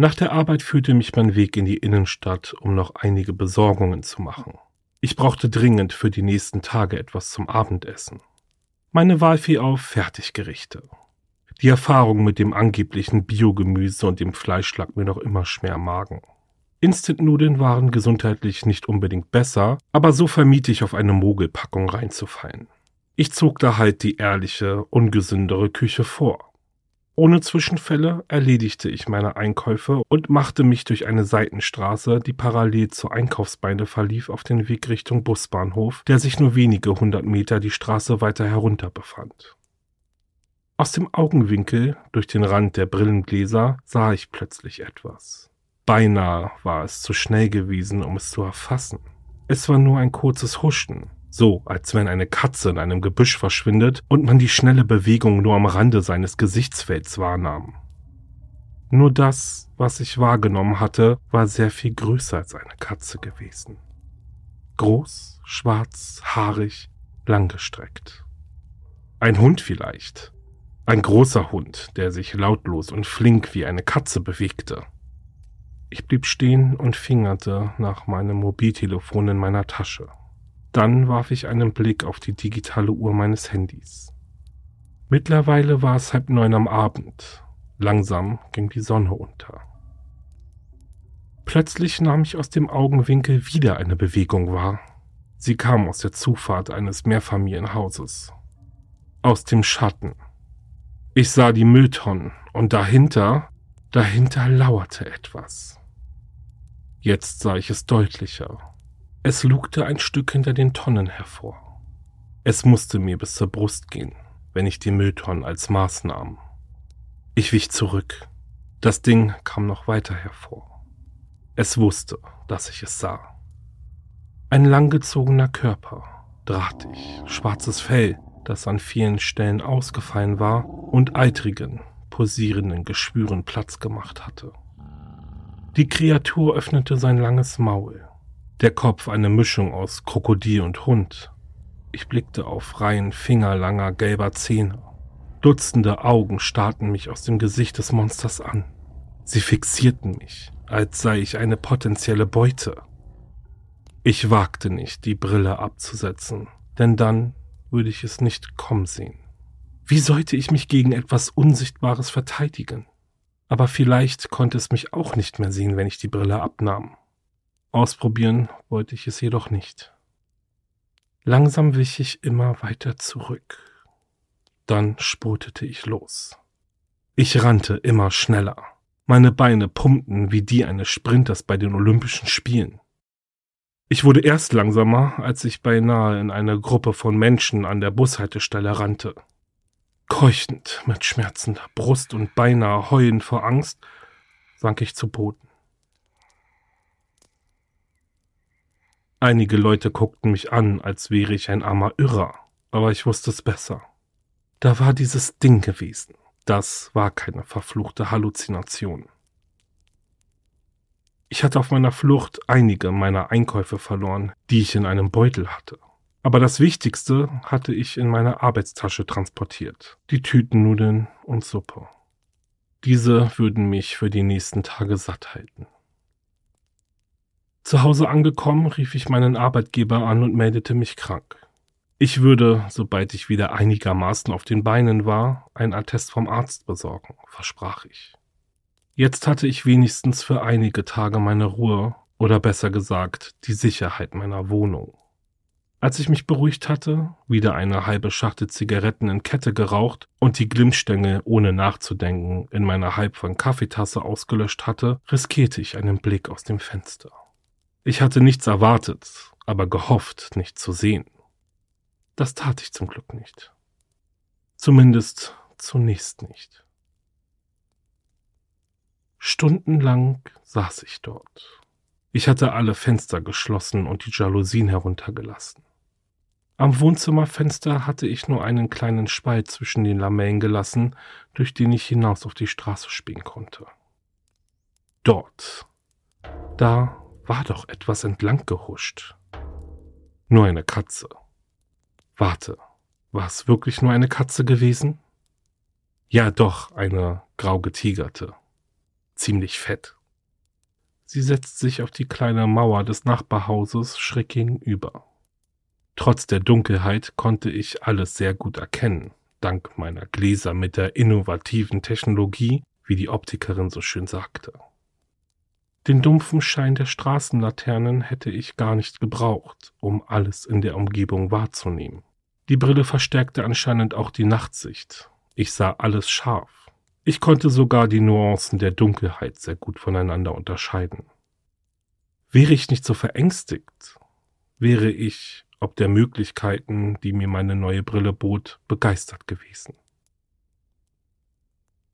Nach der Arbeit führte mich mein Weg in die Innenstadt, um noch einige Besorgungen zu machen. Ich brauchte dringend für die nächsten Tage etwas zum Abendessen. Meine Wahl fiel auf Fertiggerichte. Die Erfahrung mit dem angeblichen Biogemüse und dem Fleisch lag mir noch immer schwer im Magen. Instant-Nudeln waren gesundheitlich nicht unbedingt besser, aber so vermied ich auf eine Mogelpackung reinzufallen. Ich zog da halt die ehrliche, ungesündere Küche vor. Ohne Zwischenfälle erledigte ich meine Einkäufe und machte mich durch eine Seitenstraße, die parallel zur Einkaufsbeine verlief, auf den Weg Richtung Busbahnhof, der sich nur wenige hundert Meter die Straße weiter herunter befand. Aus dem Augenwinkel, durch den Rand der Brillengläser, sah ich plötzlich etwas. Beinahe war es zu schnell gewesen, um es zu erfassen. Es war nur ein kurzes Huschen, so, als wenn eine Katze in einem Gebüsch verschwindet und man die schnelle Bewegung nur am Rande seines Gesichtsfelds wahrnahm. Nur das, was ich wahrgenommen hatte, war sehr viel größer als eine Katze gewesen. Groß, schwarz, haarig, langgestreckt. Ein Hund vielleicht. Ein großer Hund, der sich lautlos und flink wie eine Katze bewegte. Ich blieb stehen und fingerte nach meinem Mobiltelefon in meiner Tasche. Dann warf ich einen Blick auf die digitale Uhr meines Handys. Mittlerweile war es halb neun am Abend. Langsam ging die Sonne unter. Plötzlich nahm ich aus dem Augenwinkel wieder eine Bewegung wahr. Sie kam aus der Zufahrt eines Mehrfamilienhauses. Aus dem Schatten. Ich sah die Mülltonnen und dahinter, dahinter lauerte etwas. Jetzt sah ich es deutlicher. Es lugte ein Stück hinter den Tonnen hervor. Es musste mir bis zur Brust gehen, wenn ich die Mülltonnen als Maß nahm. Ich wich zurück. Das Ding kam noch weiter hervor. Es wusste, dass ich es sah. Ein langgezogener Körper, drahtig, schwarzes Fell, das an vielen Stellen ausgefallen war und eitrigen, posierenden Geschwüren Platz gemacht hatte. Die Kreatur öffnete sein langes Maul, der Kopf eine Mischung aus Krokodil und Hund. Ich blickte auf Reihen fingerlanger gelber Zähne. Dutzende Augen starrten mich aus dem Gesicht des Monsters an. Sie fixierten mich, als sei ich eine potenzielle Beute. Ich wagte nicht, die Brille abzusetzen, denn dann würde ich es nicht kommen sehen. Wie sollte ich mich gegen etwas Unsichtbares verteidigen? Aber vielleicht konnte es mich auch nicht mehr sehen, wenn ich die Brille abnahm. Ausprobieren wollte ich es jedoch nicht. Langsam wich ich immer weiter zurück. Dann spurtete ich los. Ich rannte immer schneller. Meine Beine pumpten wie die eines Sprinters bei den Olympischen Spielen. Ich wurde erst langsamer, als ich beinahe in eine Gruppe von Menschen an der Bushaltestelle rannte. Keuchend, mit schmerzender Brust und beinahe heulend vor Angst, sank ich zu Boden. Einige Leute guckten mich an, als wäre ich ein armer Irrer, aber ich wusste es besser. Da war dieses Ding gewesen. Das war keine verfluchte Halluzination. Ich hatte auf meiner Flucht einige meiner Einkäufe verloren, die ich in einem Beutel hatte. Aber das Wichtigste hatte ich in meiner Arbeitstasche transportiert. Die Tütennudeln und Suppe. Diese würden mich für die nächsten Tage satt halten. Zu Hause angekommen, rief ich meinen Arbeitgeber an und meldete mich krank. Ich würde, sobald ich wieder einigermaßen auf den Beinen war, ein Attest vom Arzt besorgen, versprach ich. Jetzt hatte ich wenigstens für einige Tage meine Ruhe oder besser gesagt die Sicherheit meiner Wohnung. Als ich mich beruhigt hatte, wieder eine halbe Schachtel Zigaretten in Kette geraucht und die Glimmstängel ohne nachzudenken in meiner halbvollen Kaffeetasse ausgelöscht hatte, riskierte ich einen Blick aus dem Fenster. Ich hatte nichts erwartet, aber gehofft, nichts zu sehen. Das tat ich zum Glück nicht. Zumindest zunächst nicht. Stundenlang saß ich dort. Ich hatte alle Fenster geschlossen und die Jalousien heruntergelassen. Am Wohnzimmerfenster hatte ich nur einen kleinen Spalt zwischen den Lamellen gelassen, durch den ich hinaus auf die Straße spähen konnte. Dort, da war doch etwas entlang gehuscht. Nur eine Katze. Warte, war es wirklich nur eine Katze gewesen? Ja, doch, eine grau getigerte. Ziemlich fett. Sie setzt sich auf die kleine Mauer des Nachbarhauses schräg gegenüber. Trotz der Dunkelheit konnte ich alles sehr gut erkennen, dank meiner Gläser mit der innovativen Technologie, wie die Optikerin so schön sagte. Den dumpfen Schein der Straßenlaternen hätte ich gar nicht gebraucht, um alles in der Umgebung wahrzunehmen. Die Brille verstärkte anscheinend auch die Nachtsicht. Ich sah alles scharf. Ich konnte sogar die Nuancen der Dunkelheit sehr gut voneinander unterscheiden. Wäre ich nicht so verängstigt, wäre ich ob der Möglichkeiten, die mir meine neue Brille bot, begeistert gewesen.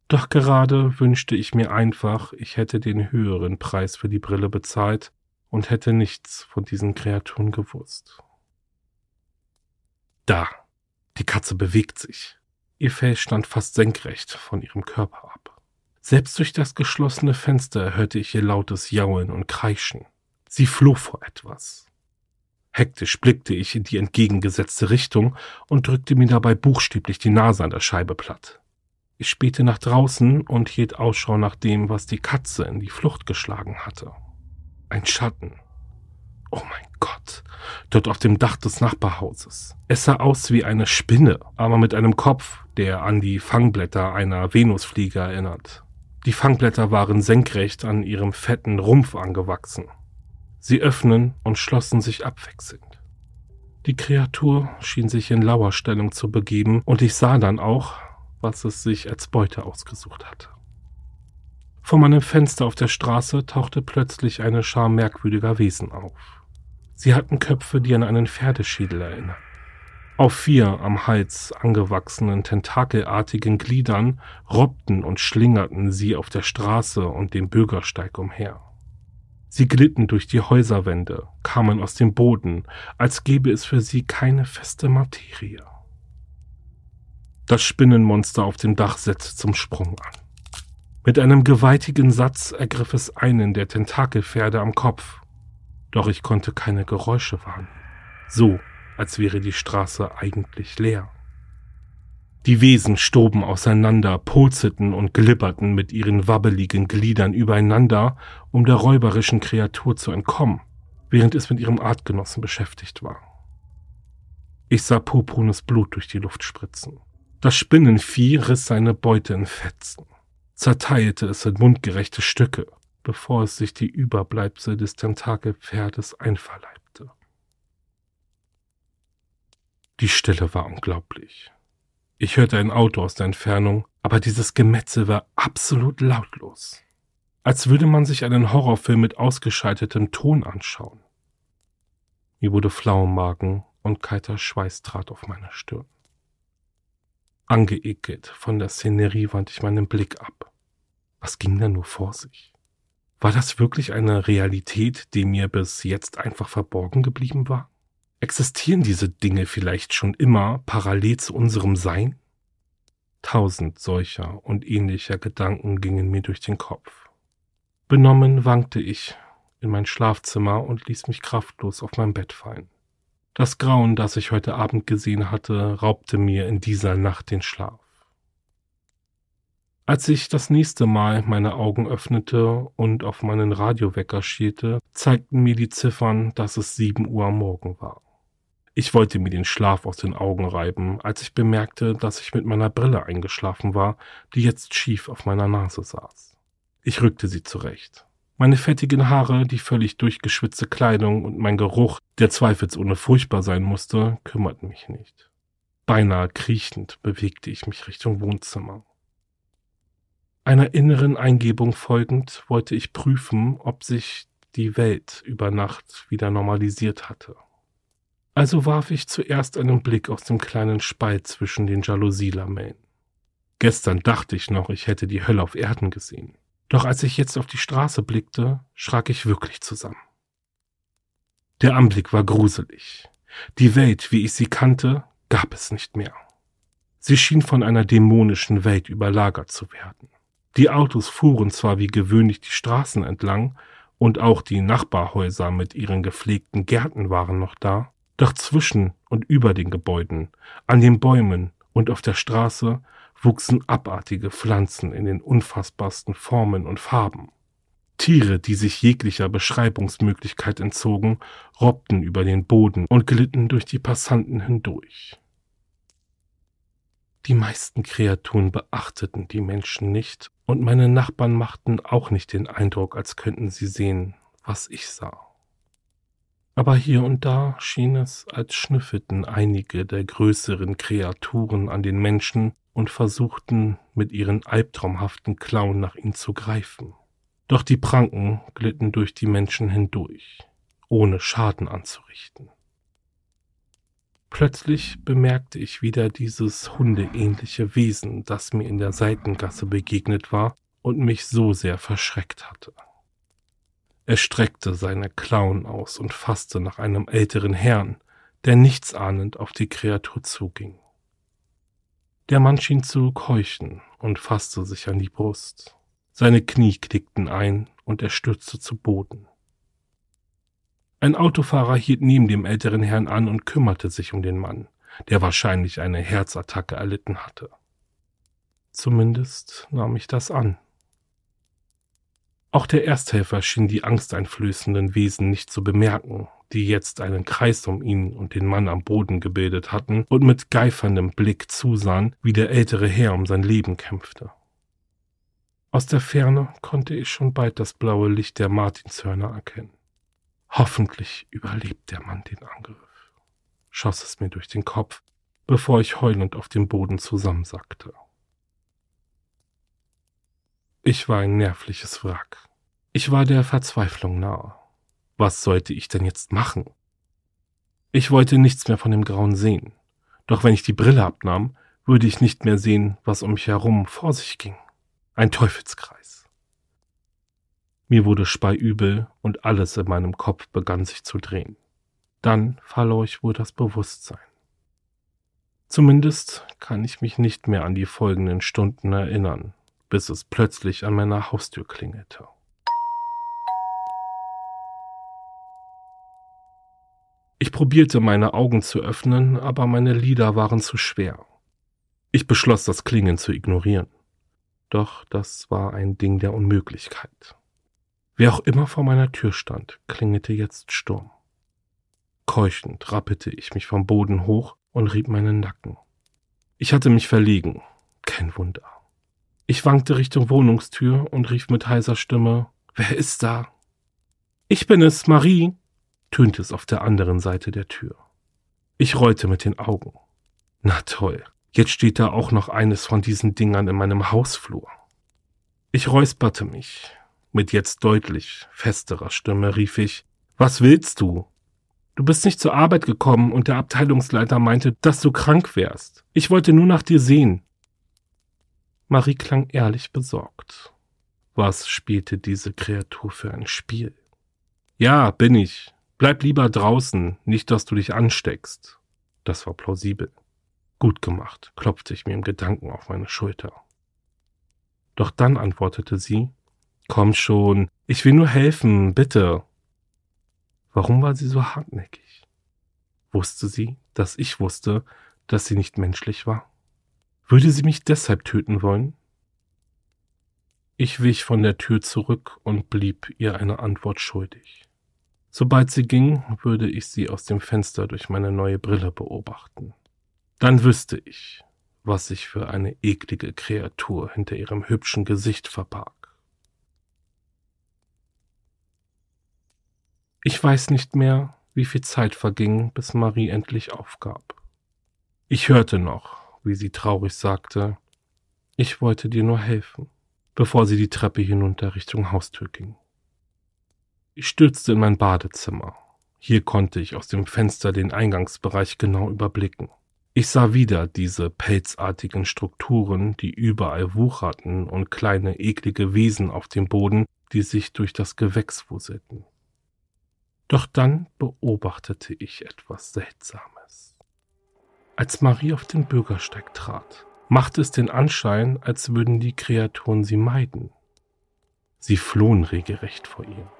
Doch gerade wünschte ich mir einfach, ich hätte den höheren Preis für die Brille bezahlt und hätte nichts von diesen Kreaturen gewusst. Da, die Katze bewegt sich. Ihr Fell stand fast senkrecht von ihrem Körper ab. Selbst durch das geschlossene Fenster hörte ich ihr lautes Jaulen und Kreischen. Sie floh vor etwas. Hektisch blickte ich in die entgegengesetzte Richtung und drückte mir dabei buchstäblich die Nase an der Scheibe platt. Ich spähte nach draußen und hielt Ausschau nach dem, was die Katze in die Flucht geschlagen hatte. Ein Schatten. Oh mein Gott, dort auf dem Dach des Nachbarhauses. Es sah aus wie eine Spinne, aber mit einem Kopf, der an die Fangblätter einer Venusfliege erinnert. Die Fangblätter waren senkrecht an ihrem fetten Rumpf angewachsen. Sie öffnen und schlossen sich abwechselnd. Die Kreatur schien sich in Lauerstellung zu begeben, und ich sah dann auch, was es sich als Beute ausgesucht hatte. Vor meinem Fenster auf der Straße tauchte plötzlich eine Schar merkwürdiger Wesen auf. Sie hatten Köpfe, die an einen Pferdeschädel erinnern. Auf vier am Hals angewachsenen tentakelartigen Gliedern robbten und schlingerten sie auf der Straße und dem Bürgersteig umher. Sie glitten durch die Häuserwände, kamen aus dem Boden, als gäbe es für sie keine feste Materie. Das Spinnenmonster auf dem Dach setzte zum Sprung an. Mit einem gewaltigen Satz ergriff es einen der Tentakelpferde am Kopf, doch ich konnte keine Geräusche wahrnehmen, so als wäre die Straße eigentlich leer. Die Wesen stoben auseinander, purzelten und glibberten mit ihren wabbeligen Gliedern übereinander, um der räuberischen Kreatur zu entkommen, während es mit ihrem Artgenossen beschäftigt war. Ich sah purpurnes Blut durch die Luft spritzen. Das Spinnenvieh riss seine Beute in Fetzen, zerteilte es in mundgerechte Stücke, bevor es sich die Überbleibsel des Tentakelpferdes einverleibte. Die Stille war unglaublich. Ich hörte ein Auto aus der Entfernung, aber dieses Gemetzel war absolut lautlos. Als würde man sich einen Horrorfilm mit ausgeschaltetem Ton anschauen. Mir wurde flau Magen und kalter Schweiß trat auf meine Stirn. Angeekelt von der Szenerie wandte ich meinen Blick ab. Was ging da nur vor sich? War das wirklich eine Realität, die mir bis jetzt einfach verborgen geblieben war? Existieren diese Dinge vielleicht schon immer parallel zu unserem Sein? Tausend solcher und ähnlicher Gedanken gingen mir durch den Kopf. Benommen wankte ich in mein Schlafzimmer und ließ mich kraftlos auf mein Bett fallen. Das Grauen, das ich heute Abend gesehen hatte, raubte mir in dieser Nacht den Schlaf. Als ich das nächste Mal meine Augen öffnete und auf meinen Radiowecker schielte, zeigten mir die Ziffern, dass es sieben Uhr am Morgen war. Ich wollte mir den Schlaf aus den Augen reiben, als ich bemerkte, dass ich mit meiner Brille eingeschlafen war, die jetzt schief auf meiner Nase saß. Ich rückte sie zurecht. Meine fettigen Haare, die völlig durchgeschwitzte Kleidung und mein Geruch, der zweifelsohne furchtbar sein musste, kümmerten mich nicht. Beinahe kriechend bewegte ich mich Richtung Wohnzimmer. Einer inneren Eingebung folgend wollte ich prüfen, ob sich die Welt über Nacht wieder normalisiert hatte. Also warf ich zuerst einen Blick aus dem kleinen Spalt zwischen den Jalousie-Lamellen. Gestern dachte ich noch, ich hätte die Hölle auf Erden gesehen. Doch als ich jetzt auf die Straße blickte, schrak ich wirklich zusammen. Der Anblick war gruselig. Die Welt, wie ich sie kannte, gab es nicht mehr. Sie schien von einer dämonischen Welt überlagert zu werden. Die Autos fuhren zwar wie gewöhnlich die Straßen entlang, und auch die Nachbarhäuser mit ihren gepflegten Gärten waren noch da, doch zwischen und über den Gebäuden, an den Bäumen und auf der Straße wuchsen abartige Pflanzen in den unfassbarsten Formen und Farben. Tiere, die sich jeglicher Beschreibungsmöglichkeit entzogen, robbten über den Boden und glitten durch die Passanten hindurch. Die meisten Kreaturen beachteten die Menschen nicht, und meine Nachbarn machten auch nicht den Eindruck, als könnten sie sehen, was ich sah aber hier und da schien es, als schnüffelten einige der größeren Kreaturen an den Menschen und versuchten mit ihren albtraumhaften Klauen nach ihm zu greifen. Doch die Pranken glitten durch die Menschen hindurch, ohne Schaden anzurichten. Plötzlich bemerkte ich wieder dieses hundeähnliche Wesen, das mir in der Seitengasse begegnet war und mich so sehr verschreckt hatte. Er streckte seine Klauen aus und fasste nach einem älteren Herrn, der nichtsahnend auf die Kreatur zuging. Der Mann schien zu keuchen und fasste sich an die Brust. Seine Knie knickten ein und er stürzte zu Boden. Ein Autofahrer hielt neben dem älteren Herrn an und kümmerte sich um den Mann, der wahrscheinlich eine Herzattacke erlitten hatte. Zumindest nahm ich das an. Auch der Ersthelfer schien die angsteinflößenden Wesen nicht zu bemerken, die jetzt einen Kreis um ihn und den Mann am Boden gebildet hatten und mit geiferndem Blick zusahen, wie der ältere Herr um sein Leben kämpfte. Aus der Ferne konnte ich schon bald das blaue Licht der Martinshörner erkennen. Hoffentlich überlebt der Mann den Angriff, schoss es mir durch den Kopf, bevor ich heulend auf dem Boden zusammensackte. Ich war ein nervliches Wrack. Ich war der Verzweiflung nahe. Was sollte ich denn jetzt machen? Ich wollte nichts mehr von dem Grauen sehen. Doch wenn ich die Brille abnahm, würde ich nicht mehr sehen, was um mich herum vor sich ging. Ein Teufelskreis. Mir wurde speiübel und alles in meinem Kopf begann sich zu drehen. Dann verlor ich wohl das Bewusstsein. Zumindest kann ich mich nicht mehr an die folgenden Stunden erinnern, bis es plötzlich an meiner Haustür klingelte. Ich probierte meine Augen zu öffnen, aber meine Lider waren zu schwer. Ich beschloss, das Klingen zu ignorieren. Doch das war ein Ding der Unmöglichkeit. Wer auch immer vor meiner Tür stand, klingelte jetzt Sturm. Keuchend rappelte ich mich vom Boden hoch und rieb meinen Nacken. Ich hatte mich verlegen. Kein Wunder. Ich wankte Richtung Wohnungstür und rief mit heiser Stimme, Wer ist da? Ich bin es, Marie, tönte es auf der anderen Seite der Tür. Ich rollte mit den Augen. Na toll, jetzt steht da auch noch eines von diesen Dingern in meinem Hausflur. Ich räusperte mich. Mit jetzt deutlich festerer Stimme rief ich, was willst du? Du bist nicht zur Arbeit gekommen und der Abteilungsleiter meinte, dass du krank wärst. Ich wollte nur nach dir sehen. Marie klang ehrlich besorgt. Was spielte diese Kreatur für ein Spiel? Ja, bin ich, Bleib lieber draußen, nicht dass du dich ansteckst. Das war plausibel. Gut gemacht, klopfte ich mir im Gedanken auf meine Schulter. Doch dann antwortete sie, Komm schon, ich will nur helfen, bitte. Warum war sie so hartnäckig? Wusste sie, dass ich wusste, dass sie nicht menschlich war? Würde sie mich deshalb töten wollen? Ich wich von der Tür zurück und blieb ihr eine Antwort schuldig. Sobald sie ging, würde ich sie aus dem Fenster durch meine neue Brille beobachten. Dann wüsste ich, was sich für eine eklige Kreatur hinter ihrem hübschen Gesicht verbarg. Ich weiß nicht mehr, wie viel Zeit verging, bis Marie endlich aufgab. Ich hörte noch, wie sie traurig sagte, ich wollte dir nur helfen, bevor sie die Treppe hinunter Richtung Haustür ging. Ich stürzte in mein Badezimmer. Hier konnte ich aus dem Fenster den Eingangsbereich genau überblicken. Ich sah wieder diese pelzartigen Strukturen, die überall wucherten und kleine eklige Wesen auf dem Boden, die sich durch das Gewächs wuselten. Doch dann beobachtete ich etwas Seltsames. Als Marie auf den Bürgersteig trat, machte es den Anschein, als würden die Kreaturen sie meiden. Sie flohen regelrecht vor ihr.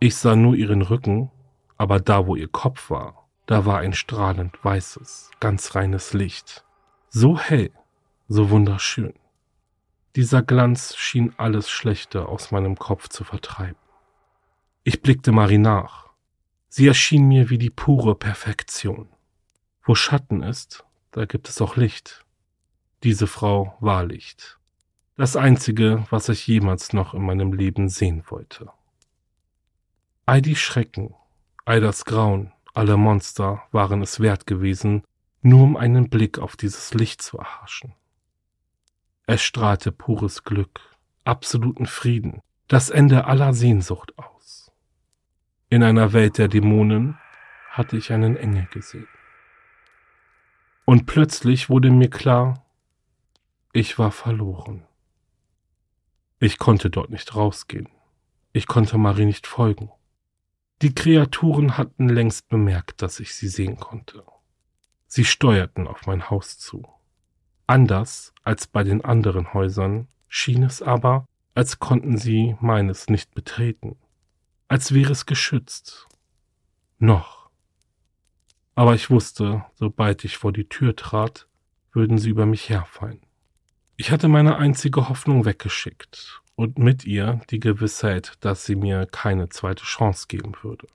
Ich sah nur ihren Rücken, aber da, wo ihr Kopf war, da war ein strahlend weißes, ganz reines Licht. So hell, so wunderschön. Dieser Glanz schien alles Schlechte aus meinem Kopf zu vertreiben. Ich blickte Marie nach. Sie erschien mir wie die pure Perfektion. Wo Schatten ist, da gibt es auch Licht. Diese Frau war Licht. Das Einzige, was ich jemals noch in meinem Leben sehen wollte. All die Schrecken, all das Grauen, alle Monster waren es wert gewesen, nur um einen Blick auf dieses Licht zu erhaschen. Es strahlte pures Glück, absoluten Frieden, das Ende aller Sehnsucht aus. In einer Welt der Dämonen hatte ich einen Engel gesehen. Und plötzlich wurde mir klar, ich war verloren. Ich konnte dort nicht rausgehen. Ich konnte Marie nicht folgen. Die Kreaturen hatten längst bemerkt, dass ich sie sehen konnte. Sie steuerten auf mein Haus zu. Anders als bei den anderen Häusern schien es aber, als konnten sie meines nicht betreten, als wäre es geschützt. Noch. Aber ich wusste, sobald ich vor die Tür trat, würden sie über mich herfallen. Ich hatte meine einzige Hoffnung weggeschickt und mit ihr die Gewissheit, dass sie mir keine zweite Chance geben würde.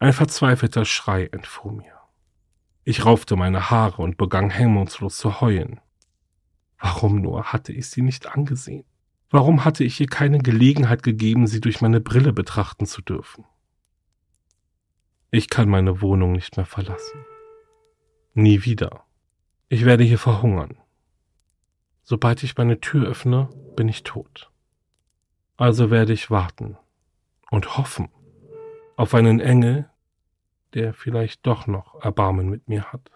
Ein verzweifelter Schrei entfuhr mir. Ich raufte meine Haare und begann hemmungslos zu heulen. Warum nur hatte ich sie nicht angesehen? Warum hatte ich ihr keine Gelegenheit gegeben, sie durch meine Brille betrachten zu dürfen? Ich kann meine Wohnung nicht mehr verlassen. Nie wieder. Ich werde hier verhungern. Sobald ich meine Tür öffne, bin ich tot. Also werde ich warten und hoffen auf einen Engel, der vielleicht doch noch Erbarmen mit mir hat.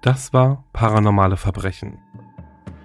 Das war Paranormale Verbrechen